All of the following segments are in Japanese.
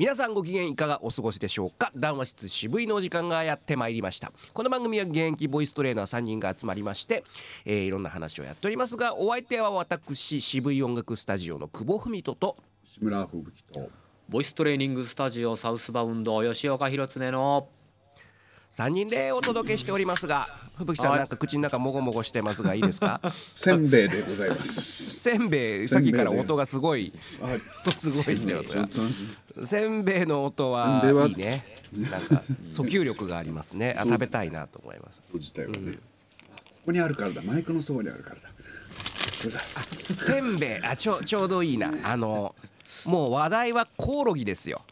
皆さんご機嫌いかがお過ごしでしょうか？談話室渋いのお時間がやってまいりました。この番組は現役ボイストレーナー3人が集まりまして、えーいろんな話をやっておりますがお相手は私渋い音楽スタジオの久保文人と志村吹雪とボイストレーニングスタジオサウスバウンド吉岡弘恒の3人でお届けしておりますが吹雪さんはい。なんか口の中もごもごしてますがいいですか？せんべいでございます。せんべいさっきから音がすごいはい。すごいしてますが。せんべい。の音はいは？いいね。なんか訴求力がありますね。あ食べたいなと思います。自体はね。ここにあるからだ。マイクのそばにあるからだ。せんべい。あちょちょうどいいな。あのもう話題はコオロギですよ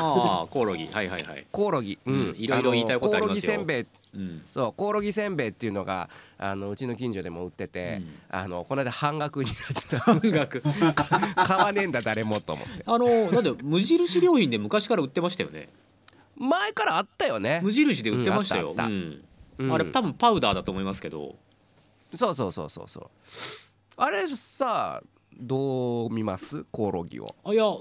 ああコオロギ。はいはいはい。コオロギ。うん、うん。いろいろ言いたいことありますよ。のコオロギせんべい。うん。そうコオロギせんべいっていうのがあのうちの近所でも売ってて、うん。あのこの間半額になってた。半額。買わねえんだ誰もと思って。あのなんで無印良品で昔から売ってましたよね。前からあったよね。無印で売ってましたよ、うんあったあった。うん。うん。あれ多分パウダーだと思いますけど。そうそうそうそうそう。あれさどう見ます？コオロギを。あいやあ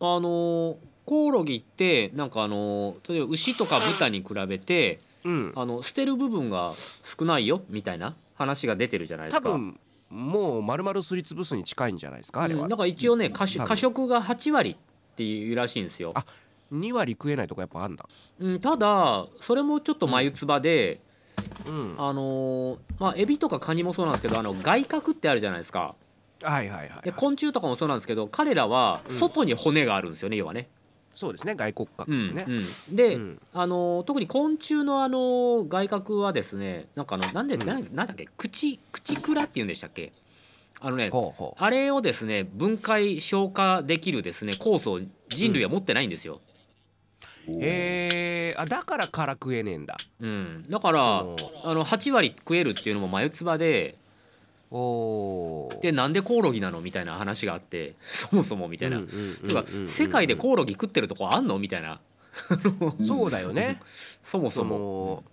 のコオロギってなんかあの例えば牛とか豚に比べてうん。あの捨てる部分が少ないよみたいな話が出てるじゃないですか。多分もう丸々すりつぶすに近いんじゃないですかあれは、うん。なんか一応ね過多分。過食が8割っていうらしいんですよ。あ2割食えないとこやっぱあんだ。うん、ただそれもちょっと眉唾で、うん。あのーまあエビとかカニもそうなんですけどあの外角ってあるじゃないですか。はいはいはい、で昆虫とかもそうなんですけど彼らはうん。外に骨があるんですよね要はね。そうですね外骨格うんですね、うんで、うん。あのー特に昆虫のあのー外角はですねなんかあのなんで、うん。なんなんだっけ口口蔵っていうんでしたっけ？あのねあれをですね分解消化できるですね酵素を人類は持ってないんですよ。へえあだから辛食えねえんだ。うん、だからあの8割食えるっていうのも眉唾ででなんでコオロギなのみたいな話があってそもそもみたいな。うんうんうんうんてか世界でコオロギ食ってるとこあんのみたいな。そうだよね。そそも。そも。の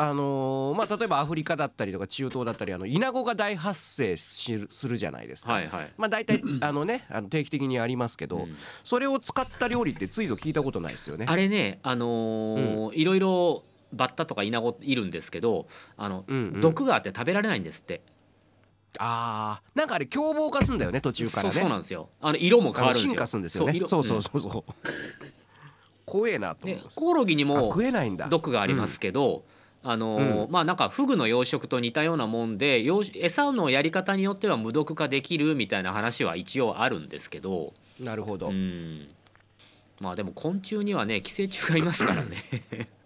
あのーまあ例えばアフリカだったりとか中東だったりあのイナゴが大発生しするじゃないですか、はいはい。まあ大体 あのねあの定期的にありますけど、うん。それを使った料理ってついぞ聞いたことないですよね。あれねあのーいろいろバッタとかイナゴいるんですけどあの、うんうん。毒があって食べられないんですって。あー。なんかあれ凶暴化すんだよね途中からね。そうそうなんですよ。あの色も変わるんですよ。進化するんですよね。色。そうそうそうそう。怖えなとコオロギにあも食えないんだ。毒がありますけど、あのーうん。まあなんかフグの養殖と似たようなもんで養餌のやり方によっては無毒化できるみたいな話は一応あるんですけど、なるほど、うん、まあでも昆虫にはね寄生虫がいますからね。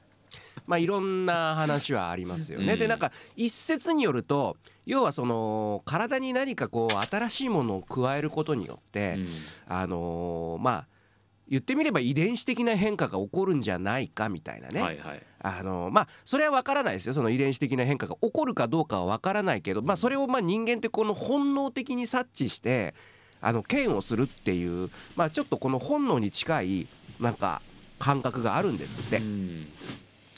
まあいろんな話はありますよね。うん。でなんか一説によると要はその体に何かこう新しいものを加えることによって、うん。あのーまあ言ってみれば遺伝子的な変化が起こるんじゃないかみたいなね、はいはい。あのまあそれは分からないですよ。その遺伝子的な変化が起こるかどうかは分からないけど、まあ、それをまあ人間ってこの本能的に察知してあの嫌悪するっていう、まあ、ちょっとこの本能に近いなんか感覚があるんですって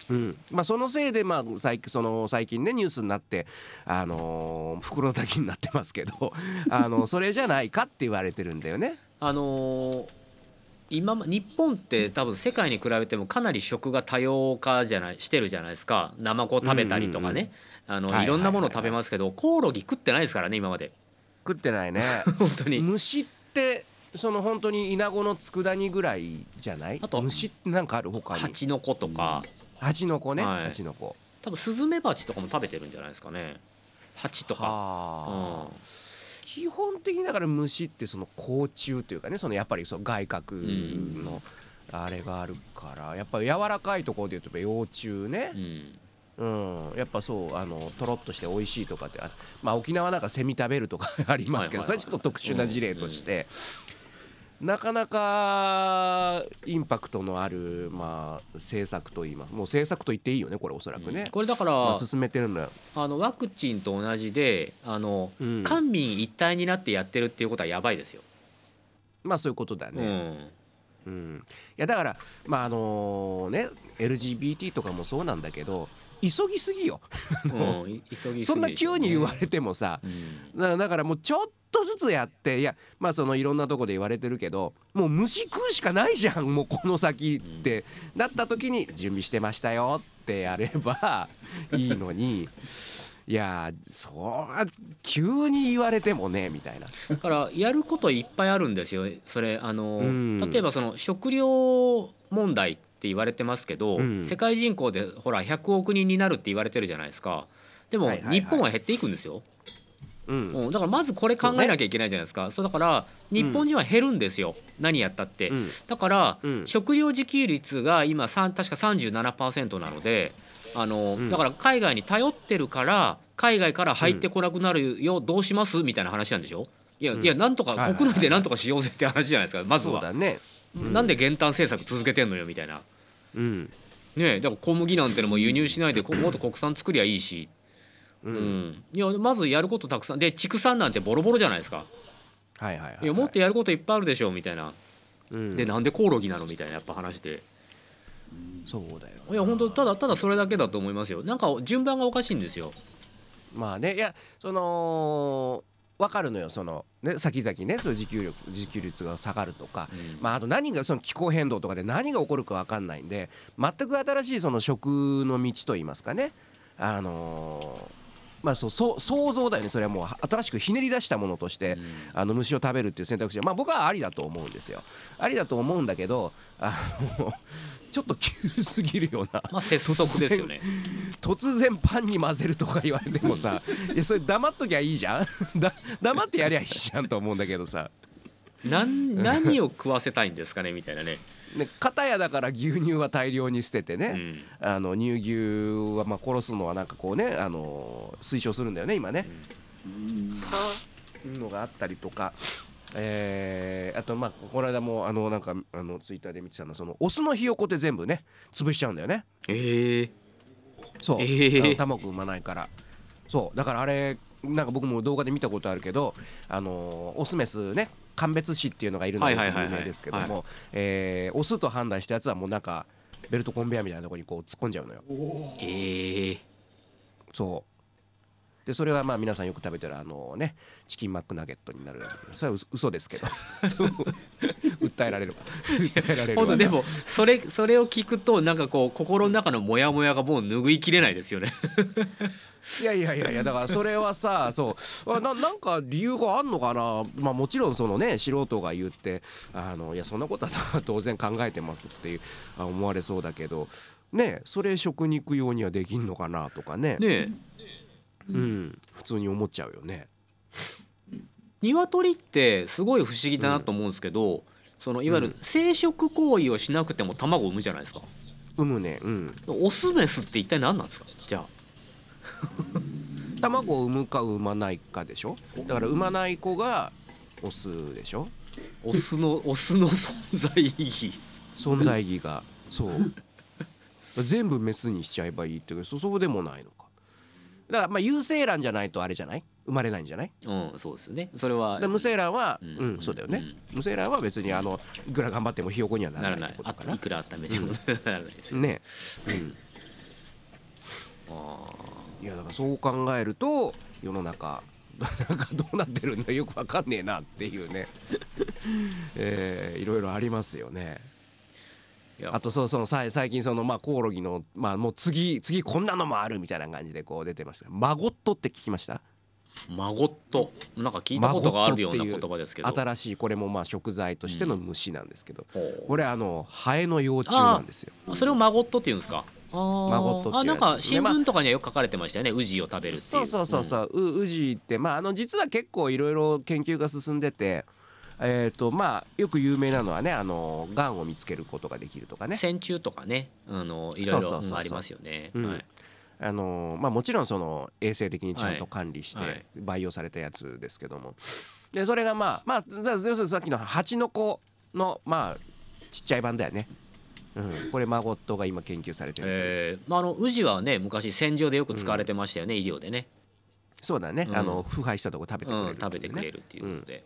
う。ん。うんまあ、そのせいで、まあ、最近その最近ねニュースになって、あのー袋炊きになってますけど、あのそれじゃないかって言われてるんだよね。あのー今ま日本って多分世界に比べてもかなり食が多様化じゃないしてるじゃないですか。ナマコ食べたりとかね、あのはいろんなもの食べますけどコオロギ食ってないですからね今まで。食ってないね。本当に。虫ってその本当にイナゴの佃煮ぐらいじゃない？あと虫ってなんかある？他に。ハチノコとか蜂の子ね、はい。蜂の子。多分スズメバチとかも食べてるんじゃないですかね。ハチとか、はあ、基本的にだから虫ってその甲虫というかねそのやっぱりその外角のあれがあるからやっぱ柔らかいところで言うと幼虫ね。う、ん。うん、やっぱそうあのとろっとして美味しいとかってあまあ沖縄なんかセミ食べるとか ありますけど、はいはいはい。それちょっと特殊な事例として、なかなかインパクトのある、まあ、政策といいます。もう政策と言っていいよねこれおそらくね、これだから、まあ、進めてるのは、あのワクチンと同じであの、うん。官民一体になってやってるっていうことはやばいですよ。まあそういうことだうね、ん。うん。いやだからまああのね LGBT とかもそうなんだけど急ぎすぎよ。そんな急に言われてもさうん。だからだからもうちょっとずつやっていやまあそのいろんなとこで言われてるけどもう虫食うしかないじゃん もうこの先って、なった時に準備してましたよってやれば いいのに。いやそう急に言われてもねみたいな。だからやることいっぱいあるんですよ。それあの、うん。例えばその食料問題って言われてますけど、うん。世界人口でほら100億人になるって言われてるじゃないですか。でもはいはいはい。日本は減っていくんですよ、うん。うん、だからまずこれ考えなきゃいけないじゃないですか。そうだから日本人は減るんですよ、何やったって、うん。だから、うん。食料自給率が今確か37%なのであの、うん。だから海外に頼ってるから海外から入ってこなくなるよ、どうしますみたいな話なんでしょ。いや、うん。いやなんとか国内でなんとかしようぜって話じゃないですかまずは、そうだね。うん。なんで減反政策続けてんのよみたいな。うん。ねえだから小麦なんてのも輸入しないでこもっと国産作りゃいいし、ううん。んいやまずやることたくさん。で畜産なんてボロボロじゃないですか。はいはいはいはい。いやもっとやることいっぱいあるでしょみたいな。うん。でなんでコオロギなのみたいなやっぱ話でそうだよいや本当ただただそれだけだと思いますよ。なんか順番がおかしいんですよ。まあね。いやその分かるのよ。そのね先々ねそういう自給力自給率が下がるとか、うん。まあ、あと何がその気候変動とかで何が起こるか分かんないんで全く新しいその食の道といいますかね。あのーまあそうそう想像だよね。それはもう新しくひねり出したものとして、あの虫を食べるっていう選択肢。はまあ僕はありだと思うんですよ。ありだと思うんだけどあの ちょっと急すぎるような。まあですよね。突然パンに混ぜるとか言われてもさ いやそれ黙っときゃいいじゃん。だ黙ってやりゃいいじゃんと思うんだけどさ。何を食わせたいんですかねみたいなね、ね片やだから牛乳は大量に捨ててね、うん。あの乳牛はまあ殺すのはなんかこうねあの推奨するんだよね今ね、のがあったりとか。えーあとまあこの間もあのなんかあのツイッターで見てたのはそのオスのひよこって全部ね潰しちゃうんだよね。ええそう、えー。卵産まないから。そう。だからあれなんか僕も動画で見たことあるけどあのオスメスね鑑別士っていうのがいるのがはいはいはいはい。有名ですけどはもえーオスと判断したやつはもうなんかベルトコンベヤーみたいなところにこう突っ込んじゃうのよ。ええそうでそれはまあ皆さんよく食べてるあのねチキンマックナゲットになるそれは嘘嘘ですけど。訴えられる。わ訴えられるわ本当でもそれそれを聞くとなんかこう心の中のモヤモヤがもう拭いきれないですよね。いやいやいやいやだからそれはさそう。あななんか理由があんのかな？まあもちろんそのね素人が言ってあのいやそんなことは当然考えてますっていうあ思われそうだけど。ねそれ食肉用にはできんのかなとかね。ねうん。普通に思っちゃうよね。え鶏ってすごい不思議だなと思うんですけど、そのいわゆる生殖行為をしなくても卵を産むじゃないですか。産むね。うん。オスメスって一体何なんですか？じゃあ。卵を産むか産まないかでしょ？だから産まない子がオスでしょ？オスのオスの存在意義。存在意義が。そう。全部メスにしちゃえばいいってそそうでもないのかだからまあ有精卵じゃないとあれじゃない？生まれないんじゃない？うんそうですよね。それはで無精卵はううんん、そうだよね、無精卵は別にあのいくら頑張ってもひよこにはなならないいらなってことかな。あい。くら温めてもならないですよ、ね。うん。あいやだからそう考えると世の中 なんかどうなってるんだ？よくわかんねえなっていうね。えーいろいろありますよねあとそうそのさ最近そのまあコオロギのまあもう次次こんなのもあるみたいな感じでこう出てました。マゴットって聞きました？マゴット。なんか聞いたことがあるような言葉ですけど。新しいこれもまあ食材としての虫なんですけど、ほう。これあのハエの幼虫なんですよ。あそれをマゴットって言うんですか？マゴットあなんか新聞とかにはよく書かれてましたよね。ウジを食べるっていう。そうそうそうそう、うウジってまああの実は結構いろいろ研究が進んでてえーとまあ、よく有名なのはねあのがんを見つけることができるとかね。線虫とかねあのいろいろありますよね、あのまあ、もちろんその衛生的にちゃんと管理して培養されたやつですけども。でそれがまあまあだ要するにさっきの蜂の子のまあちっちゃい版だよね、うん、これマゴットが今研究されてるえーまあ、あのウジはね昔戦場でよく使われてましたよね、医療でね、そうだね、うん。あの腐敗したとこ食べてくれるうん、っていうね。食べてくれるっていうことで、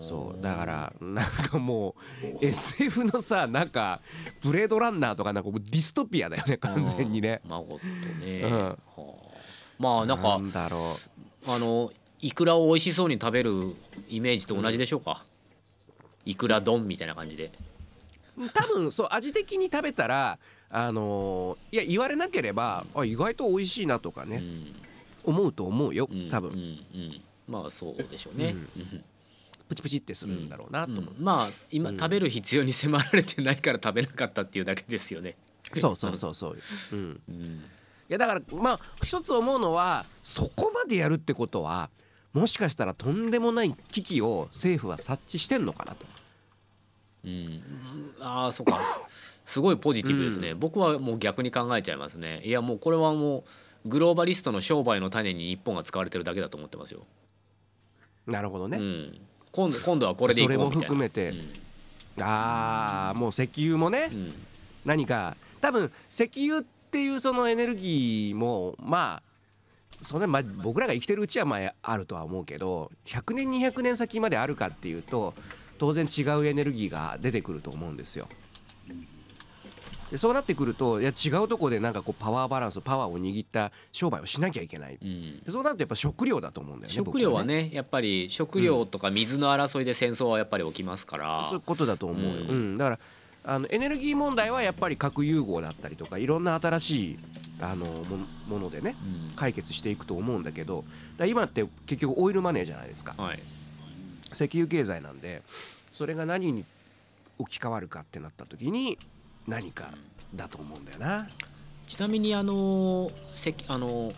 そうだからなんかもう SF のさなんかブレードランナーとかなんかもうディストピアだよね完全にね。うんまことね、うん。はあ。まあなんかなんだろあのイクラを美味しそうに食べるイメージと同じでしょうか、イクラ丼みたいな感じで。う多分そう味的に食べたらあのーいや言われなければあ意外と美味しいなとかね、思うと思うようん多分、うんうん。まあそうでしょうね、うんプチプチってするんだろうなと思う、うん。まあ今、うん。食べる必要に迫られてないから食べなかったっていうだけですよね。そうそうそうそう、うん、うん。いやだからまあ一つ思うのはそこまでやるってことはもしかしたらとんでもない危機を政府は察知してんのかなと。うん、ああそうか。すごいポジティブですね、僕はもう逆に考えちゃいますね。いやもうこれはもうグローバリストの商売の種に日本が使われてるだけだと思ってますよ、なるほどね。うん、今度今度はこれでいこうみたいな。それも含めて。ああもう石油もね、うん。うん何か多分石油っていうそのエネルギーもまあそれまあ僕らが生きてるうちはまああるとは思うけど100年200年先まであるかっていうと当然違うエネルギーが出てくると思うんですよ。でそうなってくるといや違うとこでなんかこうパワーバランスパワーを握った商売をしなきゃいけない。うん。でそうなるとやっぱ食料だと思うんだよね食料は僕ね。やっぱり食料とか水の争いで戦争はやっぱり起きますから、そういうことだと思うよ、うん。うん。だからあのエネルギー問題はやっぱり核融合だったりとかいろんな新しいあのもものでねうん。解決していくと思うんだけどだ今って結局オイルマネーじゃないですか。はい。石油経済なんでそれが何に置き換わるかってなった時に何かだと思うんだよな。ちなみにあの石あの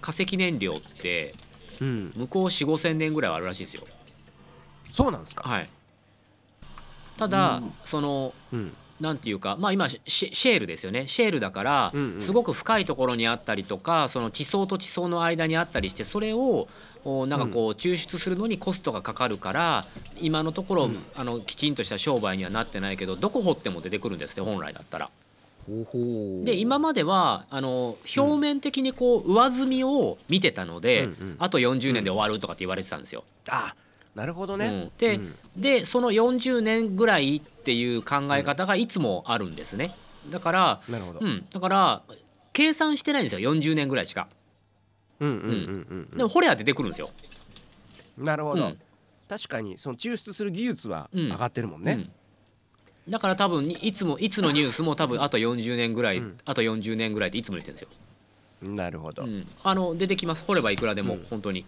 化石燃料ってうん、向こう4 5千年ぐらいはあるらしいですよ。そうなんですか、はい、ただ、うん。そのうんなんていうかまあ今シェールですよね。シェールだからうんうん。すごく深いところにあったりとかその地層と地層の間にあったりしてそれをおなんかこう抽出するのにコストがかかるから今のところ、うん。あのきちんとした商売にはなってないけどどこ掘っても出てくるんですって本来だったら。で今まではあの表面的にこう上積みを見てたので、うんうん。あと40年で終わるとかって言われてたんですよ。あなるほどね、うん。でうん。でその40年ぐらいっていう考え方がいつもあるんですね。だから、うん、だから計算してないんですよ40年ぐらいしか。うんうんうんうんでも掘れば出てくるんですよ。うんなるほど、うん。確かにその抽出する技術はうん。上がってるもんね、うん。だから多分にいつもいつのニュースも多分あと40年ぐらい、うん。あと40年ぐらいっていつも言ってるんですよ。なるほど、うん、あの出てきます。掘ればいくらでも、うん。本当に。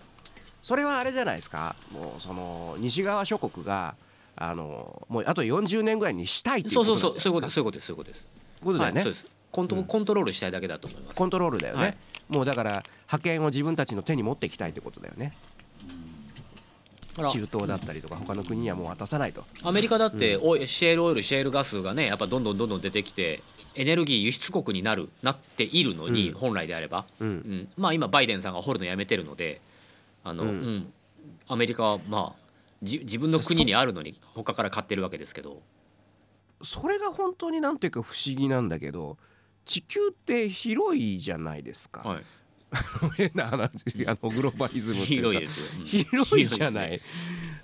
それはあれじゃないですか。もうその西側諸国があのもうあと40年ぐらいにしたいっていうそうことそうなんじゃないですか。そうそういうことです。そういうことです。そういうことです。ことだよね、はい、コントうん。コントロールしたいだけだと思います。コントロールだよね、はい。もうだから覇権を自分たちの手に持っていきたいってことだよね。中東だったりとか他の国にはもう渡さないと。アメリカだって、オイシェールオイルシェールガスがねやっぱどんどんどんどん出てきてエネルギー輸出国になるなっているのに、うん。本来であれば、うん。うん、まあ今バイデンさんが掘るのやめてるのであの、ううん。んアメリカはまあじ自分の国にあるのに他から買ってるわけですけど。それが本当になんていうか不思議なんだけど地球って広いじゃないですか、はい。変な話あのグローバリズムっていうか。広いですよ、うん。広いじゃない。広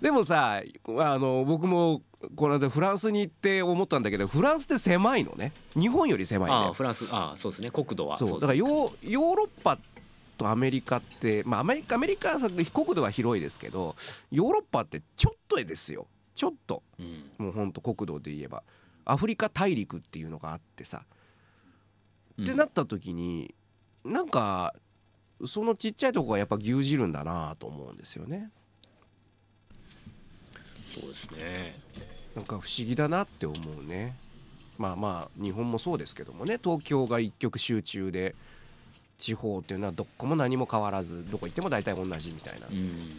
でもさあの僕もこの間フランスに行って思ったんだけどフランスって狭いのね。日本より狭いんだよああフランスああそうですね。国土は。そう。だからヨーヨーロッパとアメリカってまあアメリカアメリカはさ国土は広いですけどヨーロッパってちょっとですよ。ちょっと。うん。もうほんと国土で言えば。アフリカ大陸っていうのがあってさ、ってなった時になんかそのちっちゃいとこがやっぱ牛耳るんだなと思うんですよね。そうですね。なんか不思議だなって思うね。まあまあ日本もそうですけどもね。東京が一極集中で地方っていうのはどこも何も変わらずどこ行っても大体同じみたいな。うん。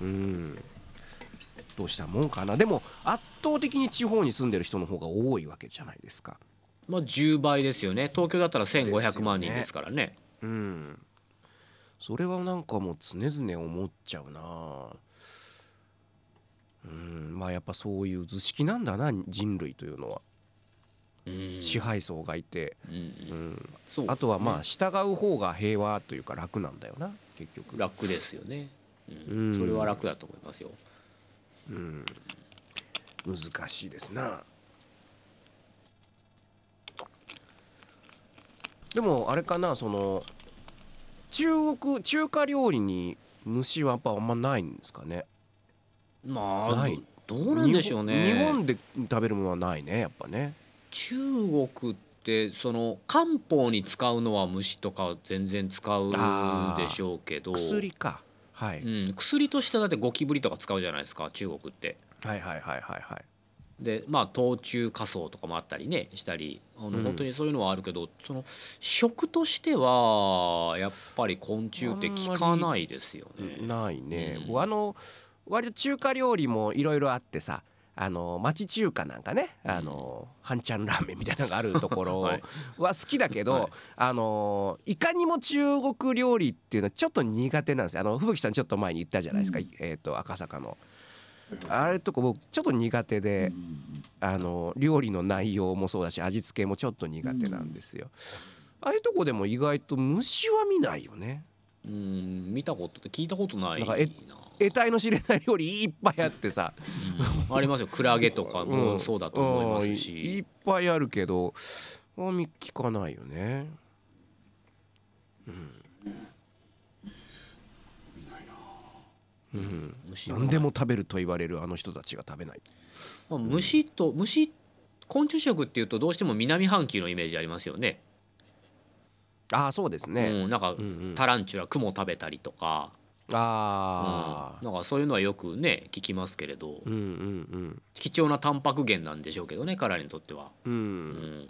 うん。どうしたもんかな。でも圧倒的に地方に住んでる人の方が多いわけじゃないですか。まあ10倍ですよね。東京だったらですよ1500ね万人ですからね。うん。それはなんかもう常々思っちゃうな。うん。まあやっぱそういう図式なんだな人類というのは。うん支配層がいて、うん。あとはまあ従う方が平和というか楽なんだよな結局。楽ですよね、ううん。ん、それは楽だと思いますよ。うん。難しいですな。でもあれかなその中国中華料理に虫はやっぱあんまないんですかね。まあない。どうなんでしょうね。日本で食べるものはないねやっぱね中国ってその漢方に使うのは虫とか全然使うでしょうけど。薬か。はい、うん、薬としてだってゴキブリとか使うじゃないですか中国って。はいはいはいはいはい。でまあ冬虫夏草とかもあったりねしたり。あの、うん。本当にそういうのはあるけどその食としてはやっぱり昆虫って効かないですよね。ないね、うん。あの割と中華料理もいろいろあってさあの町中華なんかねあの半ちゃんラーメンみたいなのがあるところ は好きだけど、はい。あのいかにも中国料理っていうのはちょっと苦手なんですよ。あの吹雪さんちょっと前に言ったじゃないですか、えー、と赤坂の。あれとか僕ちょっと苦手で、あの料理の内容もそうだし味付けもちょっと苦手なんですよ。ああいうとこでも意外と虫は見ないよね。うん見たことって聞いたことないな。なんかえ得体の知れない料理いっぱいあってさ、うん。ありますよ。クラゲとかもそうだと思いますうん。いいしっぱいあるけどあ聞かないよね。うん。うん、何でも食べると言われるあの人たちが食べない。まあ虫と虫昆虫食っていうとどうしても南半球のイメージありますよね。ああそうですね。うん、なんかうんうん。タランチュラクモ食べたりとか、ああ、うん、なんかそういうのはよくね聞きますけれどうんうん貴重なタンパク源なんでしょうけどね彼らにとっては、うん。う。うんん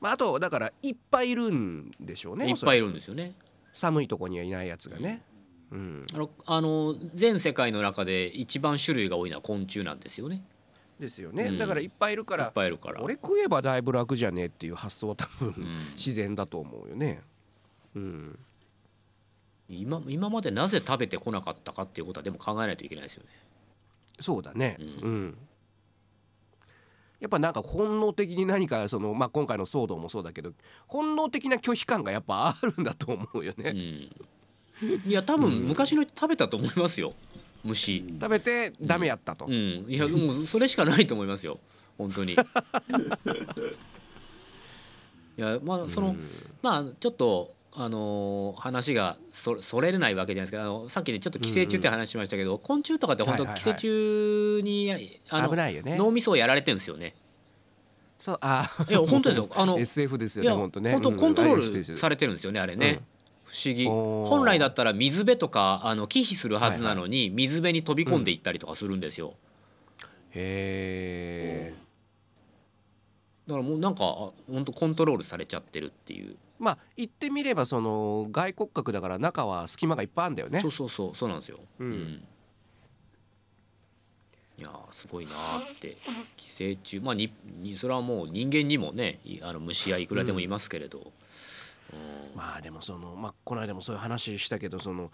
まああとだからいっぱいいるんでしょうね。いっぱいいる。るんですよね。寒いとこにはいないやつがね。うん。あのあの全世界の中で一番種類が多いのは昆虫なんですよね。ですよね。うんだからいっぱいいるかいっら。ぱいいるから。俺食えばだいぶ楽じゃねえっていう発想は多分、うん自然だと思うよね。うん。今今までなぜ食べてこなかったかっていうことはでも考えないといけないですよね。そうだね。ううん。やっぱなんか本能的に何かそのまあ今回の騒動もそうだけど本能的な拒否感がやっぱあるんだと思うよね。うん、いや多分昔の人食べたと思いますよ虫。食べてダメやったと。うん、いやもうそれしかないと思いますよ本当に。いやまあその、うんまあちょっとあのー話がそそれれないわけじゃないですけどあのさっきねちょっと寄生虫って話しましたけど、昆虫とかって本当はいはい寄生虫に、あの危ないよね。脳みそをやられてるんですよね。そうあいや本当ですよ。あの SF ですよね本当ね。本当うん。コントロールされてるんですよねあれね、不思議。本来だったら水辺とかあの忌避するはずなのに、水辺に飛び込んでいったりとかするんですよ、へえ。だからもうなんかあ本当コントロールされちゃってるっていう、まあ言ってみればその外骨格だから中は隙間がいっぱいあるんだよね。そう。そうそうそうなんですよ、うん。いやーすごいなーって寄生虫。まあににそれはもう人間にもねいあの虫はいくらでもいますけれど、うん。まあでもそのまあこの間もそういう話したけどその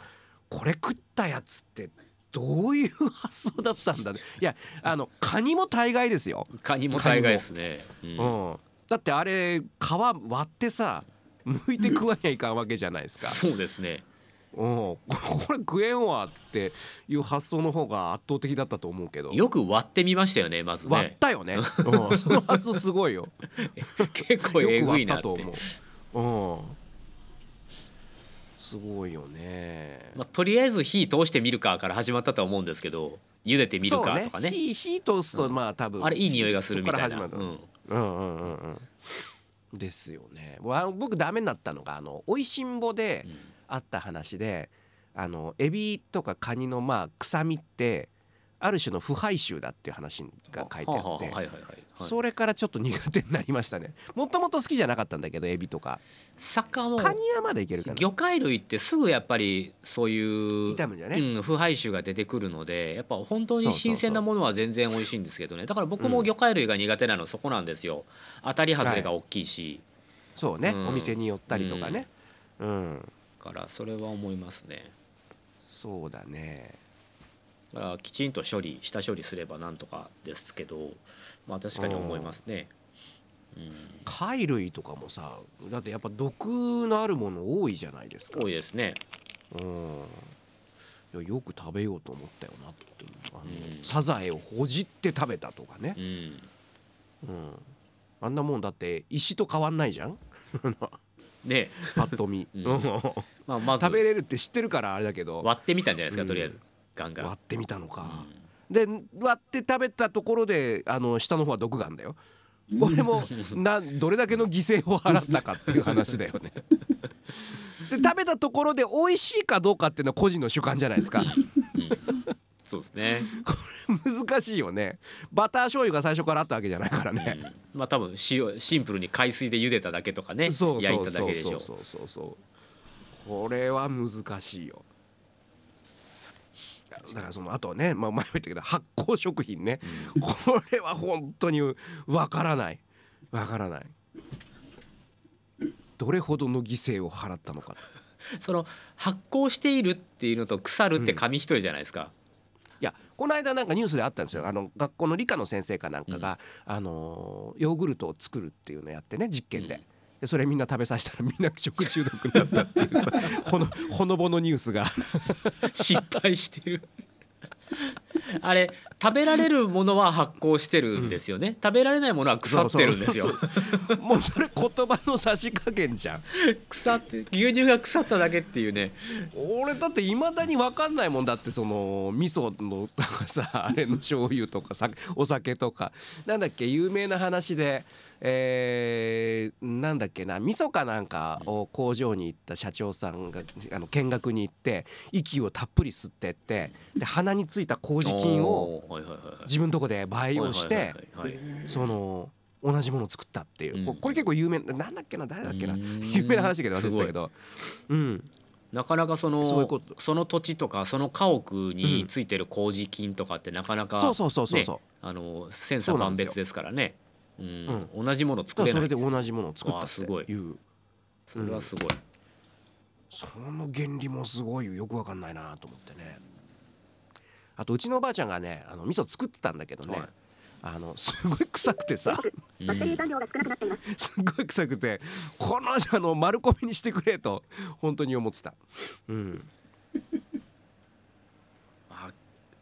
これ食ったやつってどういう発想だったんだね。いやあのカニも大概ですよ、カニも大概ですね、うん。うん、だってあれ皮割ってさ剥いて食わにゃいかんわけじゃないですか、そうですね。うん、これ食えんわっていう発想の方が圧倒的だったと思うけど。よく割ってみましたよねまずね。割ったよね、うん、その発想すごいよ。結構えぐいなって。ったと思う、うん、すごいよね。まあ、とりあえず火通してみるかから始まったとは思うんですけど茹でてみるかとかね。そう火火通すとまあ多分あれいい匂いがするみたいな、うんうんうんうんですよね。わ僕ダメになったのがあの「おいしんぼ」であった話であのエビとかカニのまあ臭みってある種の腐敗臭だっていう話が書いてあってははははいはいはい。はい。それからちょっと苦手になりましたね。もともと好きじゃなかったんだけどエビとか。魚もカニはまだいけるかな。魚介類ってすぐやっぱりそういう傷むんじゃね？うん、腐敗臭が出てくるのでやっぱ本当に新鮮なものは全然美味しいんですけどね。だから僕も魚介類が苦手なのそこなんですよ。当たり外れが大きいし、そうね、うん。お店に寄ったりとかね。うん、だからそれは思いますね。そうだねだからきちんと処理下処理すればなんとかですけどまあ確かに思いますね、うん、貝類とかもさだってやっぱ毒のあるもの多いじゃないですか。多いですね。うん。よく食べようと思ったよなってあの、うん。サザエをほじって食べたとかね。う、ん。うん、あんなもんだって石と変わんないじゃん。で、パッと見、うん。う んまあ、まず食べれるって知ってるからあれだけど。割ってみたんじゃないですか、うんとりあえずガンガン。割ってみたのか、うん。で割って食べたところであの下の方は毒があるんだよ。これもなどれだけの犠牲を払ったかっていう話だよね。で食べたところで美味しいかどうかっていうのは個人の主観じゃないですか。そうですね、難しいよね。バター醤油が最初からあったわけじゃないからうね、ん。まあ多分塩シンプルに海水で茹でただけとかね。そう焼いうただけでしょそう。そうそうそうこれは難しいよだからそのあとはね、まあ、前も言ったけど発酵食品ね、これは本当にわからない。わからない。どれほどの犠牲を払ったのか。その発酵しているっていうのと腐るって紙一重じゃないですか、いやこの間なんかニュースであったんですよ。あの学校の理科の先生かなんかが、あのヨーグルトを作るっていうのをやってね実験で。うん。でそれみんな食べさせたらみんな食中毒になったっていうさほのほのぼのニュースが。失敗してる。あれ食べられるものは発酵してるんですよね、食べられないものは腐ってるんですよ。もうそれ言葉の差し加減じゃん。腐って牛乳が腐っただけっていうね。俺だっていまだに分かんないもんだってその味噌のとかさあれの醤油とかさお酒とか。なんだっけ有名な話でえーなんだっけな味噌かなんかを工場に行った社長さんがあの見学に行って息をたっぷり吸ってってで鼻についた麹菌をおーはいはいはいはい。自分のとこで培養してその同じものを作ったっていう、うん。これ結構有名なんだっけな誰だっけな。有名な話だけど忘れてたけど。うん。なかなかそのその土地とかその家屋についてる麹菌とかってなかなか、そうそうそうそうそう。ねあの千差万別ですからね。うん。同じもの作れない。らそれで同じものを作ったっていい。うそれはすごい、その原理もすごいよくわかんないなと思ってねあとうちのおばあちゃんがねあの味噌作ってたんだけどね、はい。あのすごい臭くてさ。うんバッテリー残量が少なくなっています。すごい臭くてこのあの丸米にしてくれと本当に思ってた。うん。まあ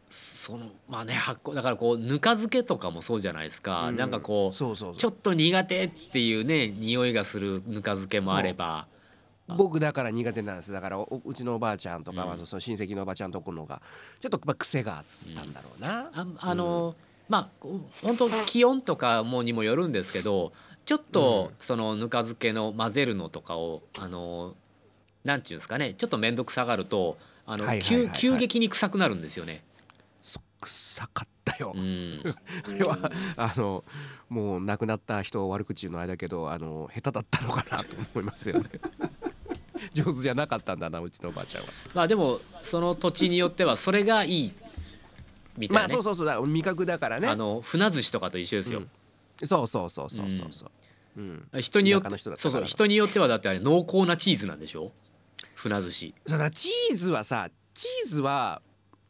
そのまあね発酵だからこうぬか漬けとかもそうじゃないですか、うん。なんかこうそうそうそう。ちょっと苦手っていうね匂いがするぬか漬けもあれば僕だから苦手なんです。だからおうちのおばあちゃんとか、うん。まあその親戚のおばちゃんとこのがちょっとまあ癖があったんだろうな、ああの、まあこう本当気温とかもにもよるんですけどちょっとそのぬか漬けの混ぜるのとかをあのなんていうんですかね。ちょっと面倒くさがるとあの、急急激に臭くなるんですよね。そ臭かったよ、うん、あれはあのもう亡くなった人を悪口言うのあれだけどあの下手だったのかなと思いますよね 上手じゃなかったんだなうちのおばあちゃんは。まあでもその土地によってはそれがいいみたいな、ね。まあそうそうそうだから味覚だからね。あの船寿司とかと一緒ですよ。そうそうそうそうそうそう。うん、人によってそうそう人によってはだってあれ濃厚なチーズなんでしょ？船寿司。そうだチーズはさチーズは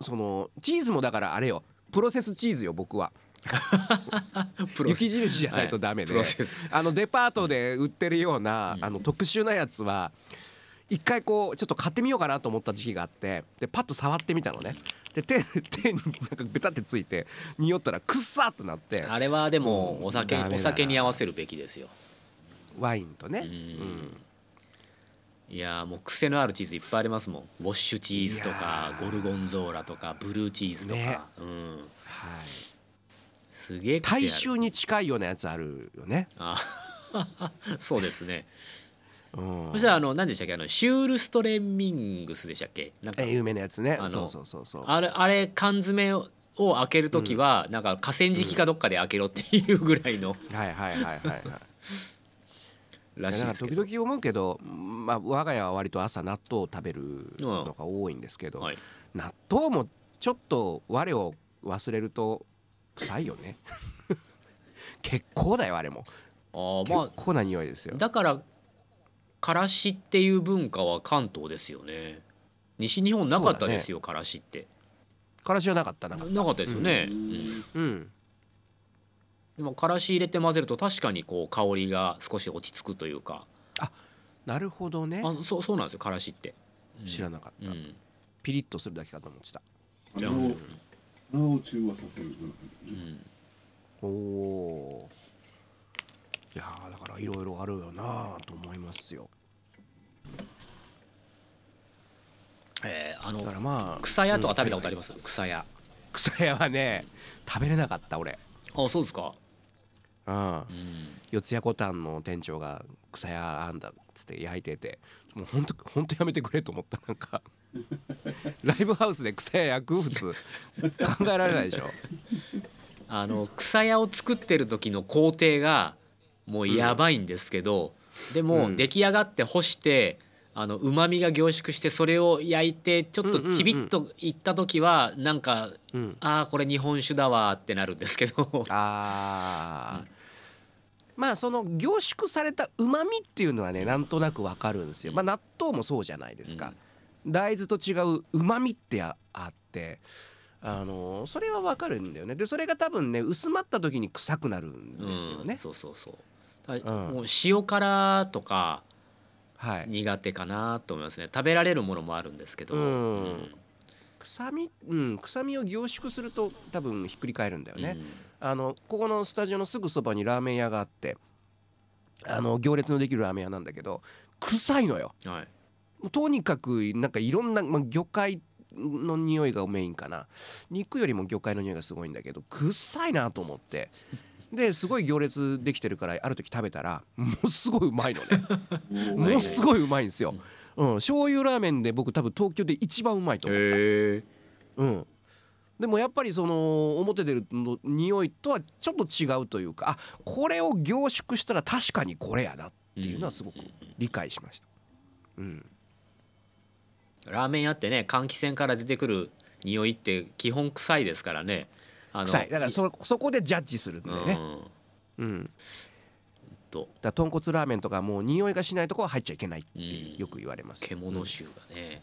そのチーズもだからあれよ。プロセスチーズよ僕は。雪印じゃないとダメで、はいあのデパートで売ってるような、うん。あの特殊なやつは一回こうちょっと買ってみようかなと思った時期があってでパッと触ってみたのね。で手 手になんかベタってついて匂ったらくっさってなって。あれはでもうん。お酒お酒に合わせるべきですよ。ワインとね、ううん。んいやーもう癖のあるチーズいっぱいありますもん。ウォッシュチーズといかゴルゴンゾーラとかブルーチーズとか、ね。うん、はい、すげえ大衆に近いようなやつあるよね、あそうですねうん。そしたらあの何でしたっけ？あのシュールストレミングスでしたっけ？なんかえ有名なやつね。あのそうそうそうそう。あれあれ缶詰をを開ける時は、なんか河川敷かどっかで開けろっていうぐらいの。はいはいはいはいはい。らしいですけど、時々思うけど、まあ、我が家は割と朝納豆を食べるのが多いんですけど、はい、納豆もちょっと我を忘れると臭いよね。結構だよあれも。あーま結構な匂いですよ。あだからからしっていう文化は関東ですよね。西日本なかったですよ、からしって。からしはなかったななかったですよね、うん。うん。でもからし入れて混ぜると確かにこう香りが少し落ち着くというか。なるほどね。あそうそうなんですよからしって、知らなかった、うん、ピリッとするだけかと思ってた。じゃあ鼻を鼻を中和させる。うん。おおいやーだからいろいろあるよなと思いますよ。えーあのだからまあ草屋とか食べたうんことあります？草屋。草屋はね食べれなかった俺。あそうですか？うん。うん。四谷コタンの店長が草屋あんだっつって焼いててもうほんとほんとやめてくれと思ったなんか。ライブハウスで草屋焼く普通。考えられないでしょ。あの草屋を作ってる時の工程がもうやばいんですけど、でもうん。出来上がって干してあの旨味が凝縮してそれを焼いてちょっとちびっといった時はなんかうんああこれ日本酒だわーってなるんですけど。あー。まあその凝縮されたうまみっていうのはねなんとなくわかるんですよ。まあ納豆もそうじゃないですか。大豆と違ううまみってああって。あのそれはわかるんだよね。でそれが多分ね薄まった時に臭くなるんですようん。ね、そうそうそうだうん。もう塩辛とかはい。苦手かなと思いますね。食べられるものもあるんですけど、うん。臭みうん臭みを凝縮すると多分ひっくり返るんだよね、あのここのスタジオのすぐそばにラーメン屋があってあの行列のできるラーメン屋なんだけど臭いのよ。うんはい。とにかくなんかいろんな、まあ、魚介の匂いがメインかな。肉よりも魚介の匂いがすごいんだけど臭いなと思ってですごい行列できてるからある時食べたらもうすごいうまいのね。もうすごいうまいんですよ、うん、醤油ラーメンで僕多分東京で一番うまいと思う、へえ。うん、でもやっぱりその表出るの匂いとはちょっと違うというかあこれを凝縮したら確かにこれやなっていうのはすごく理解しました。うん、ラーメン屋ってね換気扇から出てくる匂いって基本臭いですからね臭い。だからそそこでジャッジするんだよね。うん。うん、だかとら豚骨ラーメンとかもう匂いがしないとこは入っちゃいけないってよく言われます。うん獣臭がね、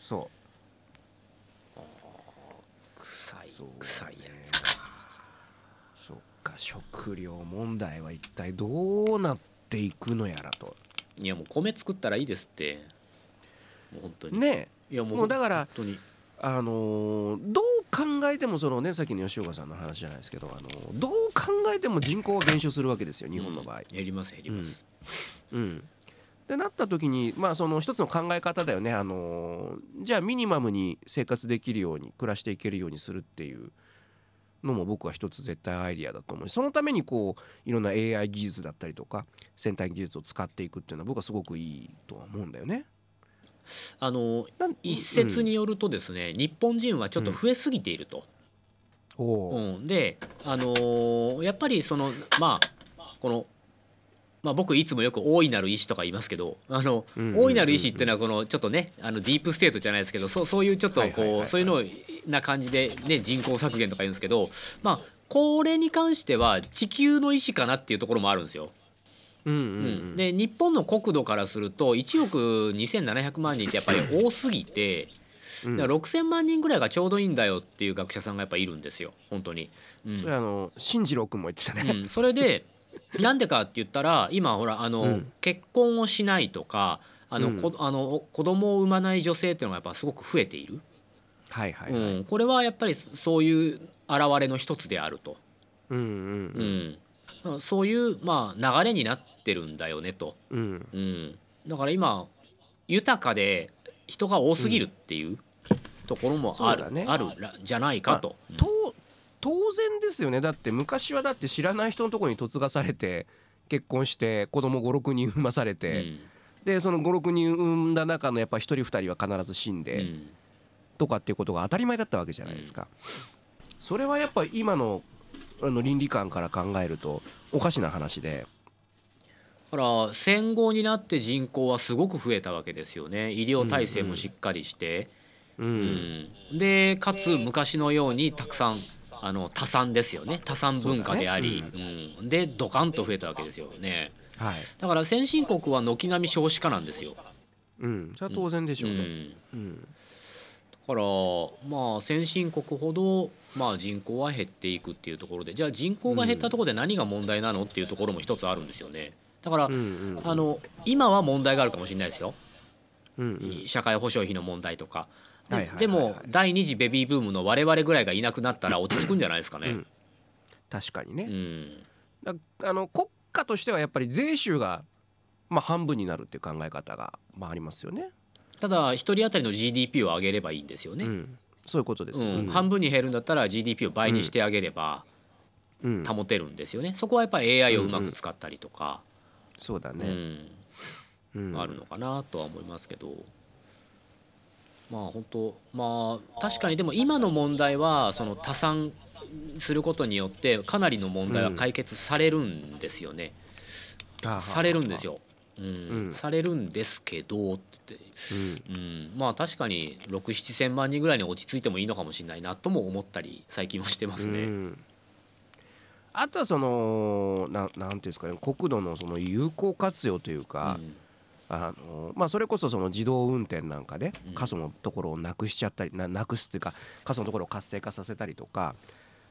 そう。臭い臭いやつそっか食料問題は一体どうなっていくのやらと。いやもう米作ったらいいですって。もう本当に。ねいやもうもうだから本当に。あのーどう考えてもそのねさっきの吉岡さんの話じゃないですけど、あのーどう考えても人口は減少するわけですよ日本の場合。うんやりますやります、うん。でなった時にまあその一つの考え方だよね、あのーじゃあミニマムに生活できるように暮らしていけるようにするっていうのも僕は一つ絶対アイディアだと思うしそのためにこういろんな AI 技術だったりとか先端技術を使っていくっていうのは僕はすごくいいとは思うんだよね。あの一説によるとですね、日本人はちょっと増えすぎていると、うん。であのーやっぱりそのまあこのまあ、僕いつもよく大いなる意志とか言いますけどあの、うんうんうんうん。大いなる意志っていうのはこのちょっとねあのディープステートじゃないですけどそうそういうちょっとこう、そういうのな感じで、ね、人口削減とか言うんですけどまあこれに関しては地球の意志かなっていうところもあるんですよ。うんうんううん。ん、で日本の国土からすると1億2700万人ってやっぱり多すぎて。うん。だから6,000万人ぐらいがちょうどいいんだよっていう学者さんがやっぱいるんですよ本当に。うん。それあの進次郎君も言ってたね。うん、それで なんでかって言ったら今ほらあの、うん。結婚をしないとかあの、うん。こあの子供を産まない女性っていうのがやっぱすごく増えている、はいはいはい。うん、これはやっぱりそういう現れの一つであると、うんううん。ん。そういう、まあ、流れになってるんだよねと、うん。うん。うん、だから今豊かで人が多すぎるっていうところもある,、ね。あるらじゃないかと。と当然ですよね。だって昔はだって知らない人のところに嫁がされて結婚して子供56人産まされうて、ん。でその56人産んだ中のやっぱ1人2人は必ず死んうで、ん。とかっていうことが当たり前だったわけじゃないですか。それはやっぱ今のあの倫理観から考えるとおかしな話で。だから戦後になって人口はすごく増えたわけですよね。医療体制もしっかりして、ううん。ん。でかつ昔のようにたくさんあの多産ですよね。多産文化であり。そうう、ん、でドカンと増えたわけですよね。はい。だから先進国は軒並み少子化なんですよ、うん、それは当然でしょうね。うん、うん。だからまあ先進国ほどまあ人口は減っていくっていうところで。じゃあ人口が減ったところで何が問題なのっていうところも一つあるんですよねだから、うんうんあの今は問題があるかもしれないですよ。うんうん。社会保障費の問題とか。ではいはいはいはい。でも第二次ベビーブームの我々ぐらいがいなくなったら落ち着くんじゃないですかね。うん。確かにね、うん。だあの国家としてはやっぱり税収がまあ半分になるっていう考え方がまあありますよね。ただ一人当たりの GDP を上げればいいんですよね。うん、そういうことですよ。うん。半分に減るんだったら GDP を倍にしてあげればうん、保てるんですよね。そこはやっぱり AI をうまく使ったりとか、うそうだね。んうん、あるのかなとは思いますけど。まあ本当まあ確かにでも今の問題はその多産することによってかなりの問題は解決されるんですよね。あされるんです。よ。うんうんされるんですけどって、うん、まあ確かに6,7,000万人ぐらいに落ち着いてもいいのかもしれないなとも思ったり最近はしてますうんうね。んあとはそのななんていうんですかね国土のその有効活用というか、あのまあ、それこそその自動運転なんかでうん。過疎のところをなくしちゃったりななくすっていうか過疎のところを活性化させたりとか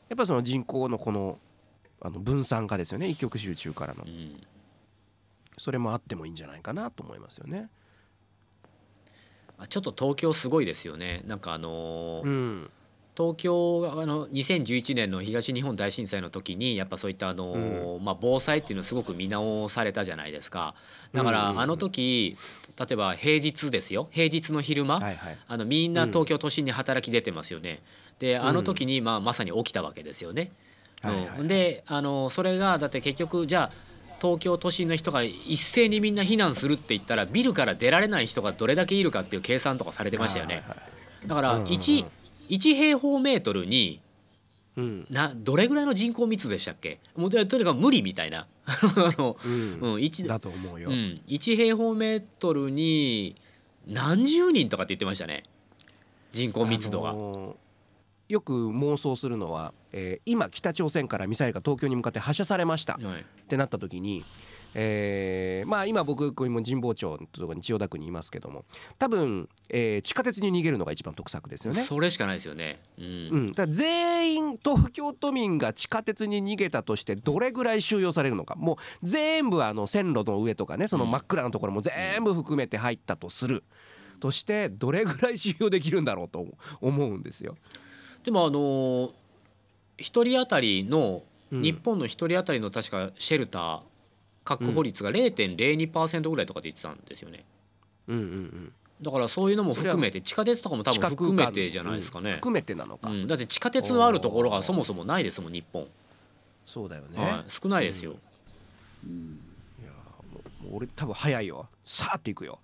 やっぱりその人口のこのあの分散化ですよね一極集中からの。それもあってもいいんじゃないかなと思いますよね。あちょっと東京すごいですよね。なんかあのーうん東京があの2011年の東日本大震災の時にやっぱそういったあのー、まあ、防災っていうのをすごく見直されたじゃないですか。だかうんうんうん。らあの時例えば平日ですよ。平日の昼間、はいはい。あのみんな東京都心に働き出てますよね。であの時にまあまさに起きたわけですよね。はいはいはい。うん、であのそれがだって結局じゃあ東京都心の人が一斉にみんな避難するって言ったらビルから出られない人がどれだけいるかっていう計算とかされてましたよね。だからうんうんうん。1, 1平方メートルにうん。などれぐらいの人口密度でしたっけ？もうととにかく無理みたいな。あのうん。うん、1, だと思うよ。うん、1平方メートルに何十人とかって言ってましたね。人口密度が。あのーよく妄想するのは、えー今北朝鮮からミサイルが東京に向かって発射されました。っはい。てなった時に、えーまあ今僕こう今神保町のところに千代田区にいますけども多分、えー地下鉄に逃げるのが一番得策ですよね。それしかないですよね。うんうん、だ全員東京都民が地下鉄に逃げたとしてどれぐらい収容されるのかもう全部あの線路の上とかねその真っ暗なところも全部含めて入ったとするとしてどれぐらい収容できるんだろうと思うんですよ。でもあのー一人当たりのうん日本の一人当たりの確かシェルター確保率が0.02%ぐらいとかで言ってたんですよね。うんうんうん。だからそういうのも含めて地下鉄とかも多分含めてじゃないですかね。うん含めてなのか、うん、だって地下鉄のあるところがそもそもないですもん日本、そうだよね、はい、少ないですよ。うん。いや俺多分早いよ。さーっていくよ。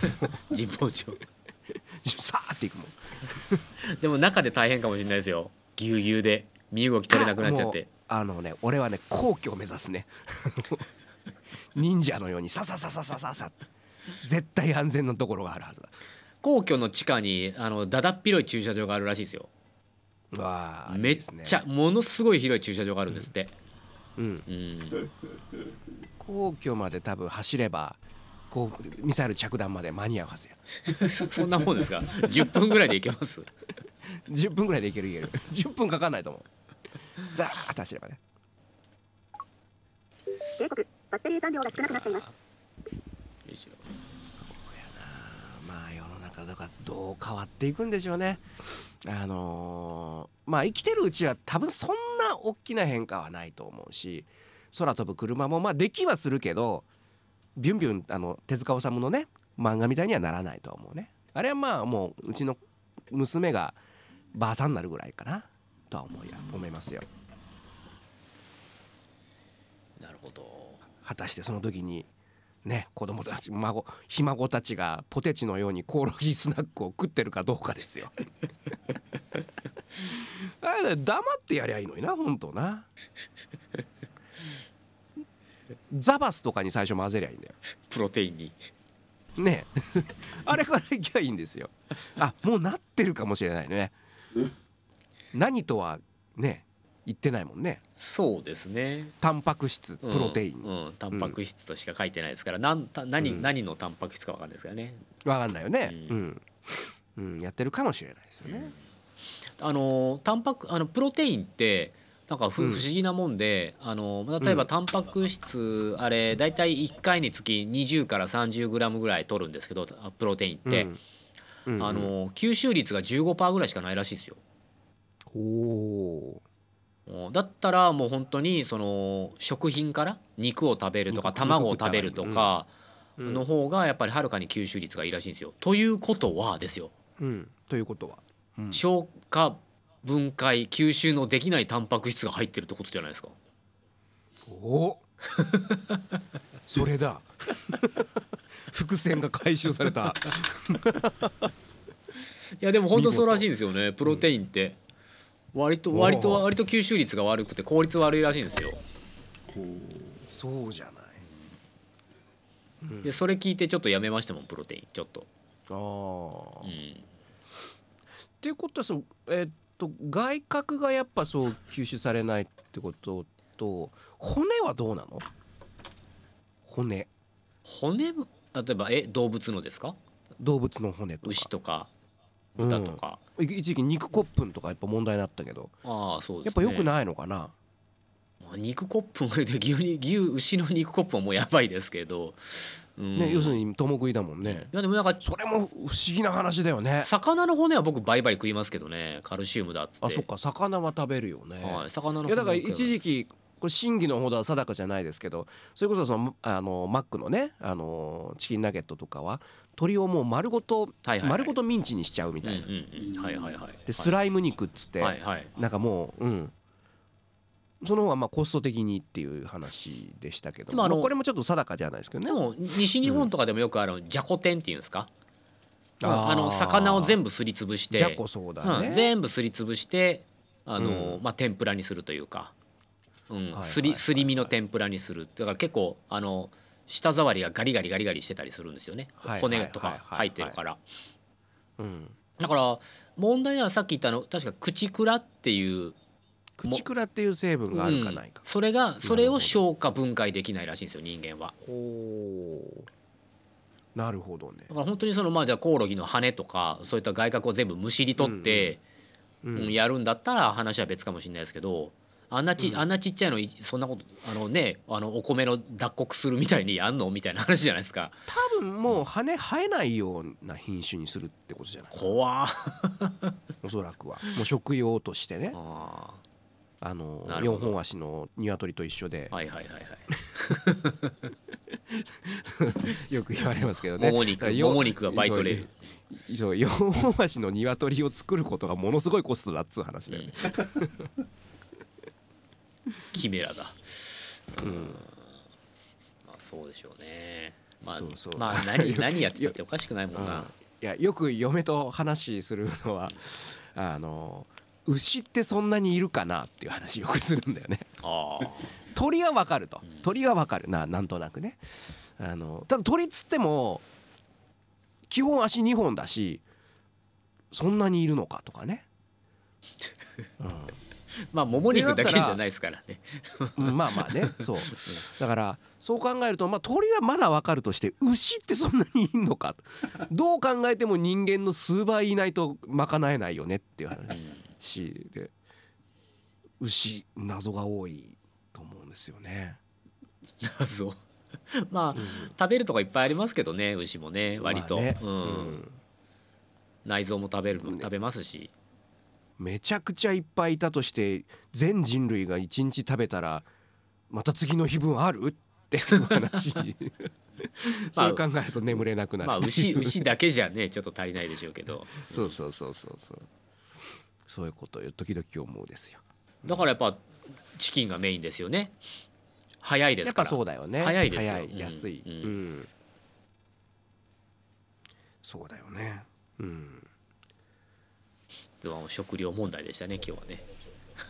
神保町。さーっていくもん。でも中で大変かもしれないですよ。ぎゅうぎゅうで身動き取れなくなっちゃって。あのね俺はね皇居を目指すね忍者のようにさささささささって。絶対安全なところがあるはずだ。皇居の地下にあのだだっ広い駐車場があるらしいですよ。うわーいめっちゃものすごい広い駐車場があるんですって、うん。うん、皇居まで多分走ればこうミサイル着弾まで間に合うはずや。そんなもんですか？10分ぐらいで行けます？10分ぐらいでいけるいける。10分かかんないと思う。ザーッと走ればね。警告バッテリー残量が少な。くなっていますよいしょまあ世の中だからどう変わっていくんでしょうね。あのーまあ生きてるうちは多分そんな大きな変化はないと思うし空飛ぶ車もまあできはするけどビュンビュンあの手塚治虫のね漫画みたいにはならないとは思うね。あれはまあもううちの娘がばあさんになるぐらいかなとは思いや思いますよ。なるほど果たしてその時にね子供たち孫ひ孫たちがポテチのようにコオロギスナックを食ってるかどうかですよ。あれ黙ってやりゃいいのにな本当な。ザバスとかに最初混ぜりゃいいんだよ。プロテインに。ね。え あれからいきゃいいんですよ。あもうなってるかもしれないね。何とはね言ってないもんね。そうですね。タンパク質プロテイン、うんうんタンパク質としか書いてないですから、なんた何、うん。何のタンパク質かわかんないですからね。わかんないよね。ううん、うん。やってるかもしれないですよね、あのタンパクあのプロテインってなんかふ、うん。不思議なもんであの例えばタンパク質、あれ大体1回につき20から30グラムぐらい取るんですけどあプロテインって、うん。あの吸収率が15%ぐらいしかないらしいですよ。おおうんだったらもう本当にその食品から肉を食べるとか肉卵を食べるとかうん。の方がやっぱりはるかに吸収率がいいらしいんですよ。ということはですよ。うん。ということは、うん。消化分解吸収のできないタンパク質が入ってるってことじゃないですか。お それだ。伏線が回収された。いやでも本当そうらしいんですよね。プロテインって割と割と割と吸収率が悪くて効率悪いらしいんですよ。そうじゃない。でそれ聞いてちょっとやめましたもんプロテイン。ちょっと。ああ、っうん。ていうことはそのえっと外角がやっぱそう吸収されないってことと骨はどうなの？骨。骨？例えばえ動物のですか？動物の骨とか。牛とか豚とか、い一時期肉骨粉とかやっぱ問題になったけど。ああそうね。やっぱ良くないのかな？まあ肉コップで牛に牛牛の肉コップはもうやばいですけど、うん。ね要するに共食いだもんね。いやでもなんかそれも不思議な話だよね。魚の骨は僕バリバリ食いますけどね。カルシウムだっつって。あそっか。魚は食べるよね、はい、魚のいやだから一時期これ真偽のほどは定かじゃないですけどそれこそそのあのマックのねあのチキンナゲットとかは鶏をもう丸ごと、はいはいはい。丸ごとミンチにしちゃうみたいな、うんうんうん。はいはいはいでスライム肉っつって、はいはい。なんかもううん。その方がまあコスト的にっていう話でしたけどでもあのまあこれもちょっと定かじゃないですけどね。でも西日本とかでもよくあるじゃこ天っていうんですか、あの魚を全部すりつぶしてじゃこそうだね、うん、全部すりつぶしてあの、うん。まあ、天ぷらにするというか、うん。はいすりすり身の天ぷらにする。だから結構あの舌触りがガリガリガリガリしてたりするんですよね、はい骨とか入ってるから、うん、だから問題なのはさっき言ったの確か口クラっていう口クラっていう成分があるかないか。うん、それがそれを消化分解できないらしいんですよ人間は。おなるほどね。だから本当にそのまあじゃあコオロギの羽とかそういった外角を全部むしり取って、ううんやるんだったら話は別かもしれないですけどあんなち、うん。あんなちっちゃいのいそんなことあのねあのお米の脱穀するみたいにやんのみたいな話じゃないですか。多分もう羽生えないような品種にするってことじゃない？怖。ーおそらくは。もう食用としてね。ああのなるほど。四本足の鶏と一緒で。ーはいはいはいはい。よく言われますけどね。もも肉もも肉が倍取れるそうそう四本足の鶏を作ることがものすごいコストだっつう話だよね、キメラだ。うん。まあそうでしょうね。まあそうそう。まあ 何何やってたっておかしくないもんうん。な、いやよく嫁と話するのは あの牛ってそんなにいるかなっていう話よくするんだよね。ああ。鳥はわかると。鳥はわかる。ななんとなくね。あのただ鳥っつっても基本足2本だしそんなにいるのかとかね、まあもも肉だけじゃないですからね。うんうんまあまあね。そう。だからそう考えると、まあ、鳥はまだわかるとして牛ってそんなにいんのか。どう考えても人間の数倍いないと賄えないよねっていう話で。牛謎が多いと思うんですよね。そうまあ、食べるとこいっぱいありますけどね牛もね割と、まあね。うん。うん。内臓も食べるね。食べますしめちゃくちゃいっぱいいたとして全人類が一日食べたらまた次の日分ある？っていう話。それ考えると眠れなくなる。まあ牛牛だけじゃねちょっと足りないでしょうけど。そうそうそうそうそう。そういうことよ時々思うですよ。だからやっぱチキンがメインですよね。早いですから。やっぱそうだよね。早いですよ。安い、ううん。ん。そうだよね。うんでも食料問題でしたね今日はね。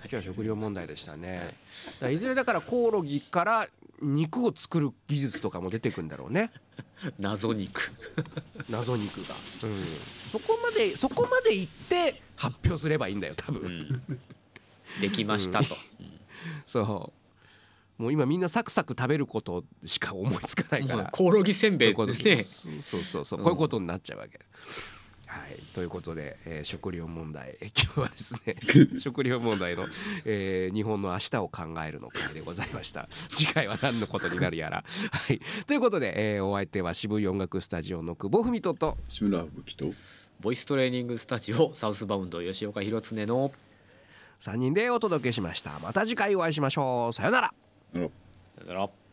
今日は食料問題でしたね、だからいずれだからコオロギから肉を作る技術とかも出てくんだろうね。謎肉。謎肉が、うん、そこまでそこまで行って発表すればいいんだよ多分、うん。できましたと、そう。もう今みんなサクサク食べることしか思いつかないから。コオロギせんべいこういうことで。すねそうそうそう。そううんこういうことになっちゃうわけ、ははい、ということで、えー食料問題。え今日はですね 食料問題の、えー日本の明日を考えるの会でございました。次回は何のことになるやら、はい、ということで、えーお相手は渋い音楽スタジオの久保文人と志村吹雪とボイストレーニングスタジオサウスバウンド吉岡弘恒の3人でお届けしました。また次回お会いしましょう。さよなら。さよなら